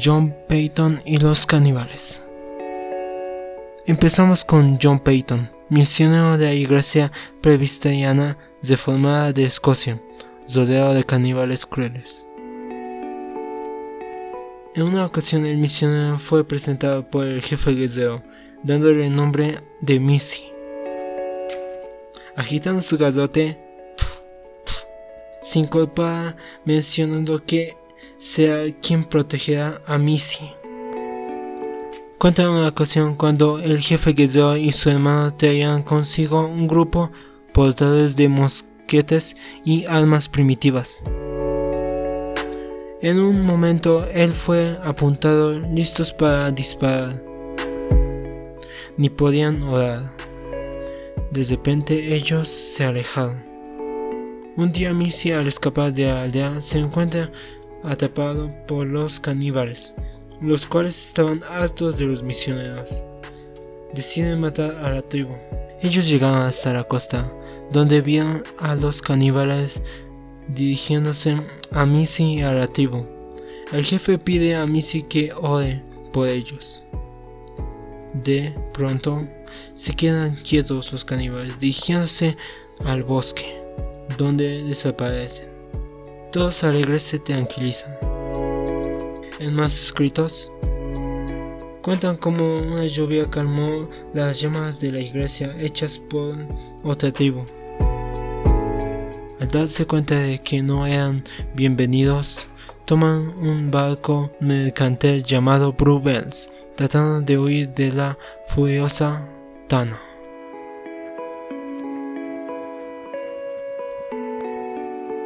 John Peyton y los caníbales. Empezamos con John Peyton, misionero de la iglesia presbiteriana reformada de Escocia, rodeado de caníbales crueles. En una ocasión el misionero fue presentado por el jefe guerrero, dándole el nombre de Missy. Agitando su garrote, se incorpora mencionando que sea quien protegerá a Missy. Cuenta una ocasión cuando el jefe guerrero y su hermano traían consigo un grupo portadores de mosquetes y armas primitivas. En un momento él fue apuntado listos para disparar. Ni podían orar. De repente ellos se alejaron. Un día Missy al escapar de la aldea se encuentra atrapado por los caníbales, los cuales estaban hartos de los misioneros. Deciden matar a la tribu. Ellos llegaron hasta la costa, donde vieron a los caníbales dirigiéndose a Missy y a la tribu. El jefe pide a Missy que ore por ellos. De pronto, se quedan quietos los caníbales dirigiéndose al bosque, donde desaparecen. Todos alegres se tranquilizan. En más escritos, cuentan cómo una lluvia calmó las llamas de la iglesia hechas por otra tribu. Al darse cuenta de que no eran bienvenidos, toman un barco mercante llamado Blue Bells, tratando de huir de la furiosa Tana.